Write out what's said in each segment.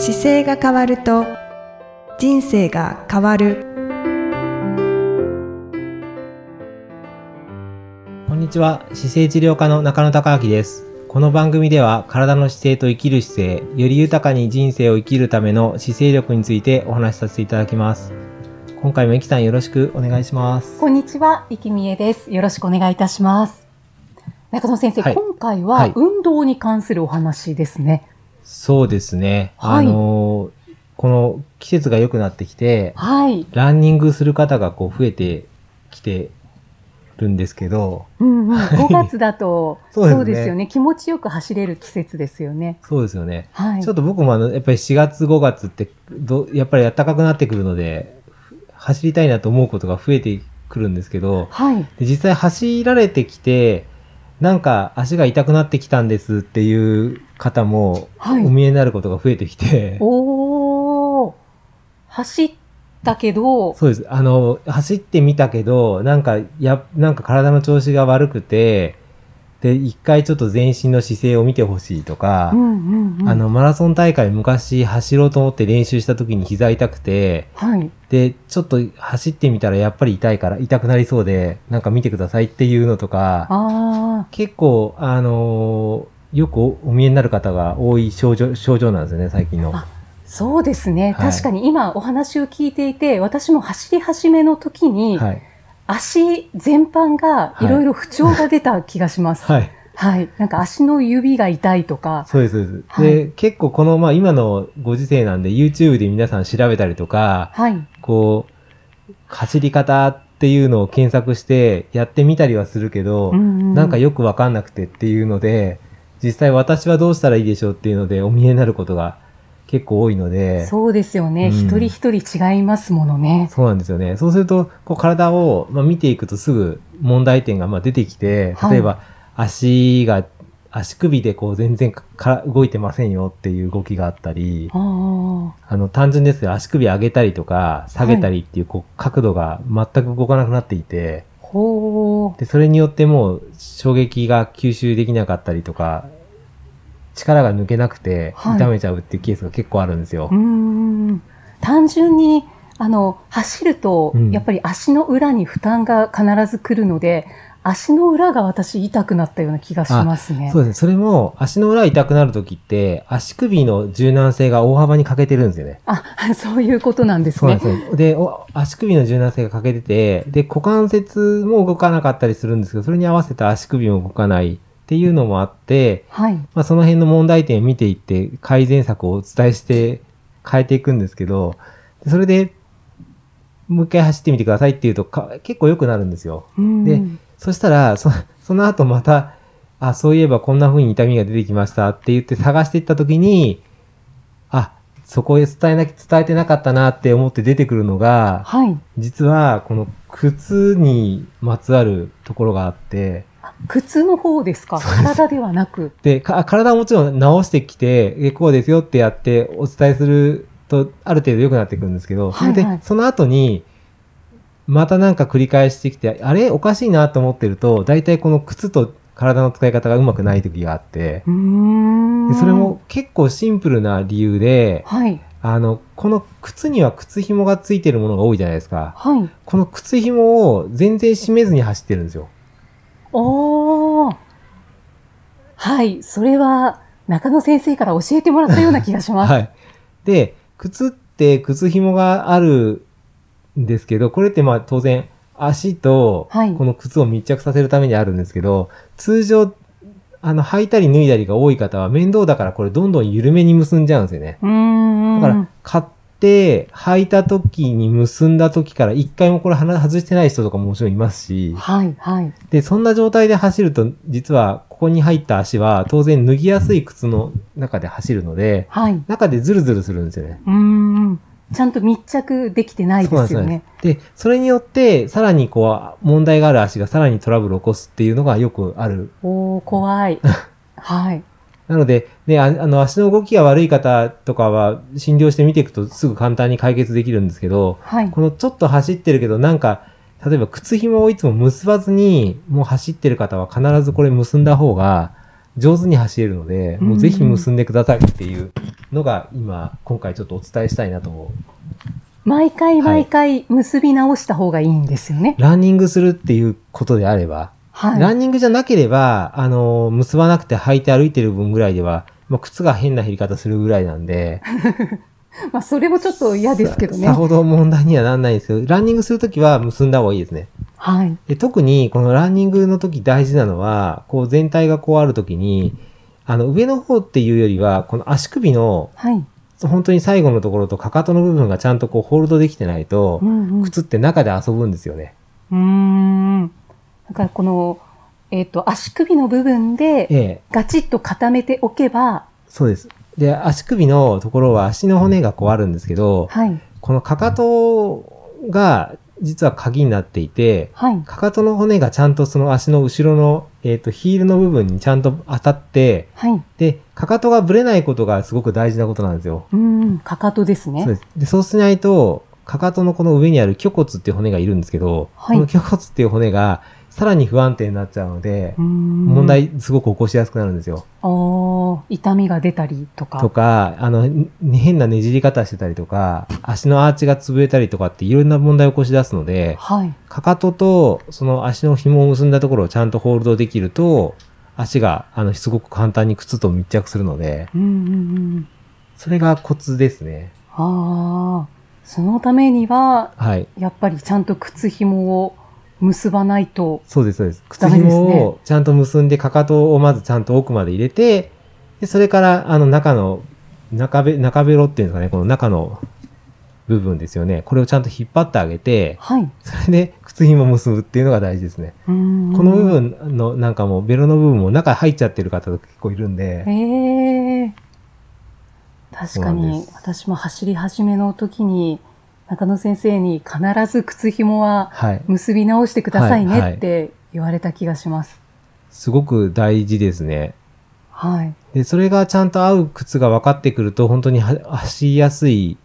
姿勢が変わると人生が変わる。こんにちは。姿勢治療科の中野孝明です。この番組では体の姿勢と生きる姿勢より豊かに人生を生きるための姿勢力についてお話しさせていただきます。今回もいきさんよろしくお願いします。こんにちは、いきみえです。よろしくお願いいたします。中野先生、はい。今回ははい。運動に関するお話ですね。そうですね、はいあのこの季節が良くなってきてはい。ランニングする方がこう増えてきてるんですけど、うんうん。5月だと、そうですねそうですよね。気持ちよく走れる季節ですよね。そうですよね。はい。ちょっと僕もあの、やっぱり4月5月ってど、やっぱり暖かくなってくるので、走りたいなと思うことが増えてくるんですけど、はい。で実際走られてきて、なんか足が痛くなってきたんですっていう方も、はいお見えになることが増えてきて、おー。走ったけど、そうです。あの、走ってみたけど、なんか、や、なんか体の調子が悪くて、で、一回ちょっと全身の姿勢を見てほしいとか、うんうんうん。あの、マラソン大会昔走ろうと思って練習した時に膝痛くて、はい。で、ちょっと走ってみたらやっぱり痛いから、痛くなりそうで、なんか見てくださいっていうのとか、あ結構、あのーよくおお見えになる方が多い症状、症状なんですよね、最近の。そうですね。はい確かに今お話を聞いていて、私も走り始めの時に、はい。足全般がいろいろ不調が出た気がします。はい。はい。なんか足の指が痛いとか。そうです、そうです。はいで、結構この、まあ今のご時世なんで YouTube で皆さん調べたりとか、はい。こう、走り方っていうのを検索してやってみたりはするけど、んなんかよくわかんなくてっていうので、実際私はどうしたらいいでしょうっていうのでお見えになることが結構多いので、そうですよね。うん一人一人違いますものね。そうなんですよね。そうすると、こう体を、まあ、見ていくとすぐ問題点がまあ出てきて、はい例えば足が、足首でこう全然かか動いてませんよっていう動きがあったり、あの単純ですよ。足首上げたりとか下げたりっていうこう角度が全く動かなくなっていて、ほう。で、それによってもう衝撃が吸収できなかったりとか、力が抜けなくてはい痛めちゃうっていうケースが結構あるんですよ。うーん。単純に、あの、走るとうん、やっぱり足の裏に負担が必ず来るので、足の裏が私痛くなったような気がしますね。そうですね。それも足の裏痛くなるときって足首の柔軟性が大幅に欠けてるんですよね。あ、そういうことなんですそうなんね。ですよ。で、お足首の柔軟性が欠けてて、で、股関節も動かなかったりするんですけど、それに合わせて足首も動かないっていうのもあって、はい。まあ、その辺の問題点を見ていって改善策をお伝えして変えていくんですけど、でそれでもう一回走ってみてくださいっていうとか結構良くなるんですよ。うんでそしたら、そその後また、あ、そういえばこんな風に痛みが出てきましたって言って探していった時に、あ、そこへ伝えなき、伝えてなかったなって思って出てくるのが、はい。実はこの靴にまつわるところがあって、あ靴の方ですか？体ではなく。で、か体はもちろん直してきて、えこうですよってやってお伝えすると、ある程度良くなってくるんですけど、はいはいそれで、その後に、またなんか繰り返してきて、あれ？おかしいなと思ってると、大体この靴と体の使い方がうまくない時があって、でそれも、結構シンプルな理由で、はい。あの、この靴には靴紐がついてるものが多いじゃないですか。はい。この靴紐を全然締めずに走ってるんですよ。おー。はい。それは、中野先生から教えてもらったような気がします。はい。で、靴って靴紐があるんですけど、これってまあ当然足とはいこの靴を密着させるためにあるんですけど、通常、あの、履いたり脱いだりが多い方は面倒だからこれどんどん緩めに結んじゃうんですよね。うーん。だから、買って履いた時に結んだ時から一回もこれ鼻外してない人とかももちろんいますし、はい、はい。で、そんな状態で走ると、実はここに入った足は当然脱ぎやすい靴の中で走るので、はい。う中でズルズルするんですよね。ーん。ちゃんと密着できてないですよね。で、それによって、さらにこう、問題がある足がさらにトラブルを起こすっていうのがよくある。おー、怖い。はい。なので、ね、ああの、足の動きが悪い方とかは、診療して見ていくとすぐ簡単に解決できるんですけど、はい。このちょっと走ってるけど、なんか、例えば靴紐をいつも結ばずに、もう走ってる方は必ずこれ結んだ方が、上手に走れるので、もうぜひ結んでくださいっていうのが今、今回ちょっとお伝えしたいなと思う。毎回毎回結び直した方がいいんですよね。ランニングするっていうことであれば、はい。ランニングじゃなければ、あの、結ばなくて履いて歩いてる分ぐらいでは、もう靴が変な減り方するぐらいなんで、まあ、それもちょっと嫌ですけどねさ。ほど問題にはなんないんですけど、ランニングするときは結んだ方がいいですね。はい。で特にこのランニングの時大事なのは、こう全体がこうある時に、あの上の方っていうよりは、この足首のはい。本当に最後のところとかかとの部分がちゃんとこうホールドできてないとう、んうん。靴って中で遊ぶんですよね。うこの、えっ、と、足首の部分でええ、ガチッと固めておけば、そうです。で、足首のところは足の骨がこうあるんですけど、はい。このかかとが実は鍵になっていて、はい。かかとの骨がちゃんとその足の後ろの、えっ、と、ヒールの部分にちゃんと当たって、はい。で、かかとがぶれないことがすごく大事なことなんですよ。うん、かかとですね。そうです。で、そうしないと、かかとのこの上にある虚骨っていう骨がいるんですけど、はいこの虚骨っていう骨がさらに不安定になっちゃうので、問問。題すごく起こしやすくなるんですよ。痛みが出たりとか。とか、あの、ん変なねじり方してたりとか、足のアーチが潰れたりとかっていろんな問題を起こし出すので、はい。かかととその足の紐を結んだところをちゃんとホールドできると、足が、あの、すごく簡単に靴と密着するので、うんうんうん。それがコツですね。ああ、そのためには、はい。やっぱりちゃんと靴紐を結ばないと。そうです、そうです。靴紐をちゃんと結んで、かかとをまずちゃんと奥まで入れて、で、それから、あの、中の、中べ、中ベロっていうんですかね、この中の部分ですよね。これをちゃんと引っ張ってあげて、はい。それで靴紐を結ぶっていうのが大事ですね。この部。分の、なんかもう、ベロの部分も中入っちゃってる方結構いるんで、へえ。確かに私も走り始めの時に、中野先生に必ず靴紐ははい。結び直してくださいはいはいねって言われた気がします。すごく大事ですね。はい。で、それがちゃんと合う靴が分かってくると、本当には走りやすい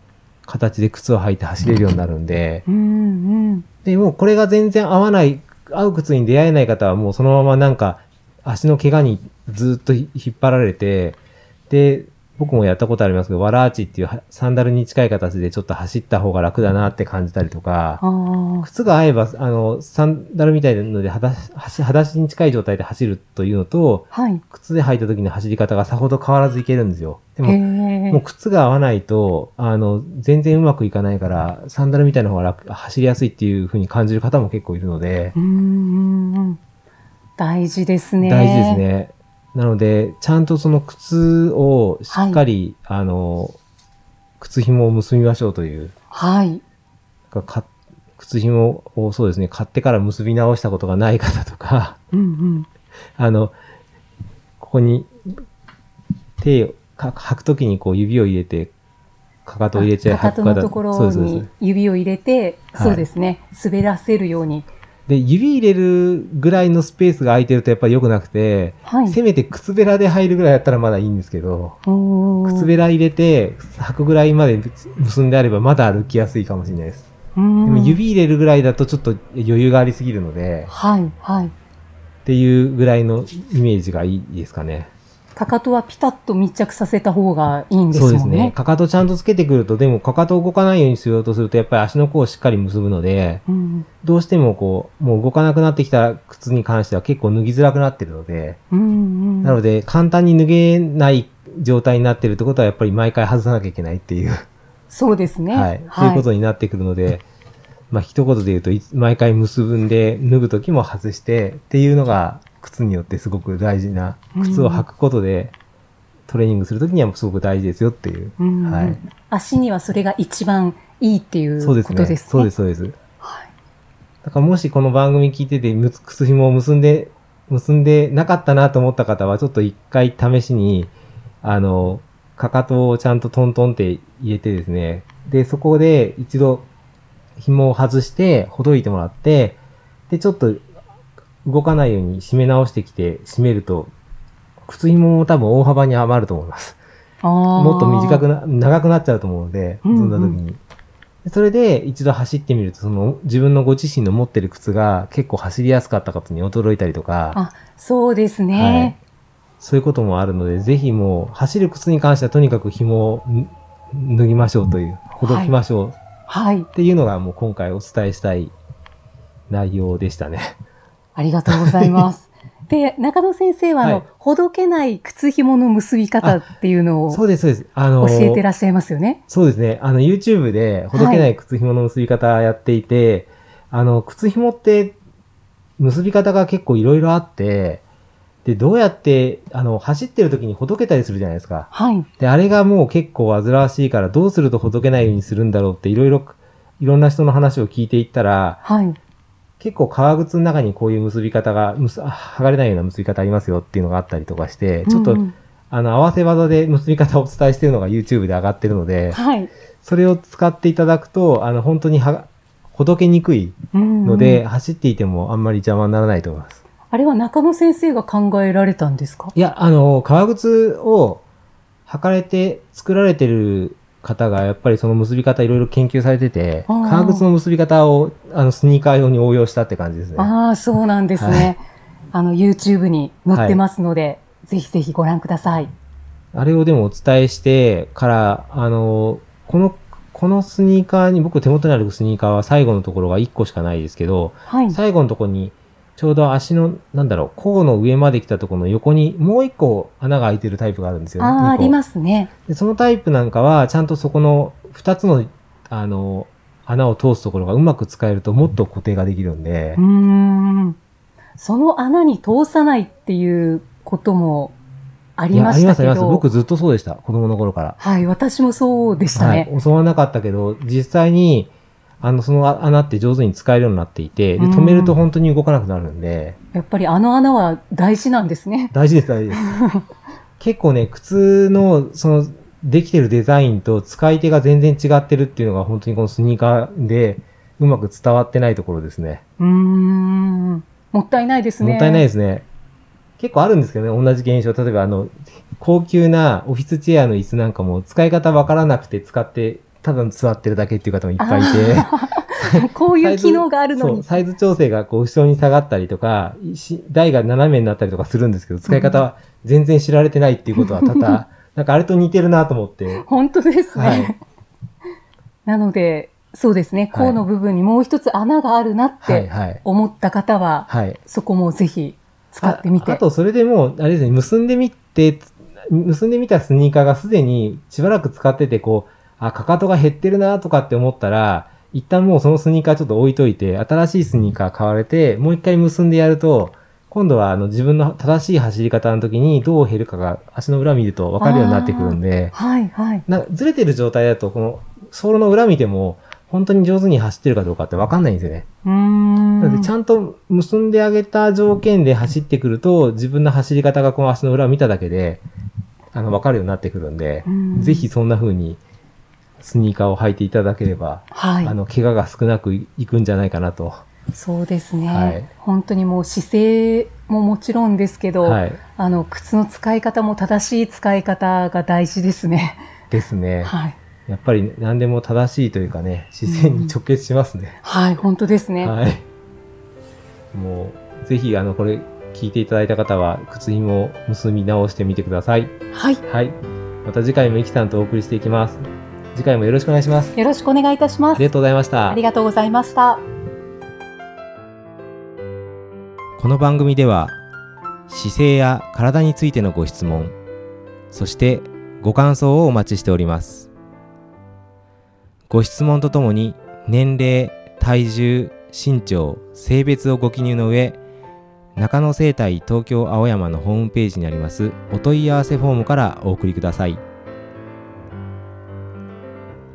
形で靴を履いて走れるようになるんで、うんうん。で、もうこれが全然合わない、合う靴に出会えない方はもうそのままなんか足の怪我にずっと引っ張られて、で、僕もやったことありますけど、ワラーチっていうはサンダルに近い形でちょっと走った方が楽だなって感じたりとか、ああ。靴が合えば、あの、サンダルみたいなので裸足、裸足に近い状態で走るというのと、はい。靴で履いた時の走り方がさほど変わらずいけるんですよ。でへも、え。もう靴が合わないと、あの、全然うまくいかないから、サンダルみたいな方が楽、走りやすいっていう風に感じる方も結構いるので。大事ですね。大事です。ね。なので、ちゃんとその靴をしっかり、あの、靴紐を結びましょうという、はい。かか靴紐をそうですね、買ってから結び直したことがない方とか、うんうん。あの、ここに手をか履くときにこう指を入れて、かかとを入れちゃいかかとのところに指を入れて、はいそうですね。滑らせるように。で、指入れるぐらいのスペースが空いてるとやっぱり良くなくて、はい。せめて靴べらで入るぐらいだったらまだいいんですけど、靴べら入れて履くぐらいまで結んであればまだ歩きやすいかもしれないです。でも指入れるぐらいだとちょっと余裕がありすぎるので、はい、はい。っていうぐらいのイメージがいいですかね。かかとはピタッと密着させた方がいいんですもね。そうんですね。かかとちゃんとつけてくると、でもかかとを動かないようにしようとすると、やっぱり足の甲をしっかり結ぶので、うんどうしてもこう、もう動かなくなってきた靴に関しては結構脱ぎづらくなってるので、うんうん。なので簡単に脱げない状態になってるってことはやっぱり毎回外さなきゃいけないっていう、そうですね。はい、そういうことになってくるので、まあ一言で言うと毎回結ぶんで脱ぐときも外してっていうのが靴によってすごく大事な、靴を履くことでトレーニングするときにはすごく大事ですよっていう。うんうんはい足にはそれが一番いいっていうそうですね。ことですね。そうです、そうです。はい。だからもしこの番組聞いてて、むつ靴紐を結んで、結んでなかったなと思った方は、ちょっと一回試しに、あの、かかとをちゃんとトントンって入れてですね、で、そこで一度紐を外して、ほどいてもらって、で、ちょっと動かないように締め直してきて、締めると、靴紐も多分大幅に余ると思います。ももっと短くな、長くなっちゃうと思うので、うんうんそんな時に。でそれで一度走ってみると、その自分のご自身の持ってる靴が結構走りやすかったことに驚いたりとか、あ、そうですはいね。そういうこともあるので、ぜひもう、走る靴に関してはとにかく紐をん脱ぎましょうという、ほどきましょうはい。っていうのがもう今回お伝えしたい内容でしたね。ありがとうございます。で、中野先生は、あの、はいほどけない靴紐の結び方っていうのを教そうです、そうです。あのえてらっしゃいますよね？そうですね。あの、YouTube でほどけない靴紐の結び方やっていて、あの、靴紐って結び方が結構いろいろあって、で、どうやって、あの、走ってる時にほどけたりするじゃないですか。はい。で、あれがもう結構煩わしいから、どうするとほどけないようにするんだろうって、いろいろ、いろんな人の話を聞いていったら、はい。結構革靴の中にこういう結び方が、剥がれないような結び方ありますよっていうのがあったりとかして、ちょっと、うんうんあの、合わせ技で結び方をお伝えしているのが YouTube で上がってるので、はい。それを使っていただくと、あの、本当には、ほどけにくいうんので、うん走っていてもあんまり邪魔にならないと思います。あれは中野先生が考えられたんですか？いや、あの、革靴を履かれて作られてる方が、やっぱりその結び方いろいろ研究されてて、革靴の結び方を、あの、スニーカー用に応用したって感じですね。ああ、そうなんですね。あの、YouTube に載ってますので、ぜひぜひご覧ください。あれをでもお伝えしてから、あの、この、このスニーカーに、僕手元にあるスニーカーは最後のところが1個しかないですけど、はい。最後のところに、ちょうど足の、なんだろう、甲の上まで来たところの横にもう1個穴が開いてるタイプがあるんですよ。ああ、2個ありますね。でそのタイプなんかは、ちゃんとそこの2つの、あの、穴を通すところがうまく使えるともっと固定ができるんでうー、ん。その穴に通さないっていうこともありましたけありますあります。ど。僕ずっとそうでした。子供の頃から。はい、私もそうでしたはいね。。教わらなかったけど、実際に、あの、その穴って上手に使えるようになっていて、で、うん止めると本当に動かなくなるんで、やっぱりあの穴は大事なんですね。大事です、大事です。結構ね、靴の、その、できてるデザインと使い手が全然違ってるっていうのが本当にこのスニーカーでうまく伝わってないところですね。うーん。もったいないですね。もったいないですね。結構あるんですけどね、同じ現象。例えばあの、高級なオフィスチェアの椅子なんかも使い方わからなくて使って、ただ座ってるだけっていう方もいっぱいいて。こういう機能があるのに。サイズ調整がこう後ろに下がったりとか、し台が斜めになったりとかするんですけど、使い方は全然知られてないっていうことは多々、なんかあれと似てるなと思って。本当ですね。はいなので、そうですね。はい甲の部分にもう一つ穴があるなっはい、てはい。思った方は、はい。そこもぜひ使ってみて。ああと、それでもう、あれですね、結んでみて、結んでみたスニーカーがすでにしばらく使ってて、こう、あ、かかとが減ってるなとかって思ったら、一旦もうそのスニーカーちょっと置いといて、新しいスニーカー買われて、もう一回結んでやると、今度はあの自分の正しい走り方の時にどう減るかが足の裏見ると分かるようになってくるんで、はい、はい。なんかずれてる状態だと、このソールの裏見ても、本当に上手に走ってるかどうかって分かんないんですよね。うーん。なのでちゃんと結んであげた条件で走ってくると、自分の走り方がこの足の裏を見ただけで、あの、分かるようになってくるんでう、んぜひそんな風にスニーカーを履いていただければ、はい。あの、怪我が少なくいくんじゃないかなと。そうですね、はい本当にもう姿勢ももちろんですけど、はい。あの靴の使い方も正しい使い方が大事ですね。ですね。はい、やっぱり何でも正しいというかね、姿勢に直結しますね。はい、本当ですね。はい。もう、ぜひ、あの、これ、聞いていただいた方は、靴紐を結び直してみてください。はい、はい。また次回もイキさんとお送りしていきます。次回もよろしくお願いします。よろしくお願いいたします。ありがとうございましたあり。がとうございました。この番組では、姿勢や体についてのご質問、そしてご感想をお待ちしております。ご質問とともに、年齢、体重、身長、性別をご記入の上、中野生態東京青山のホームページにありますお問い合わせフォームからお送りください。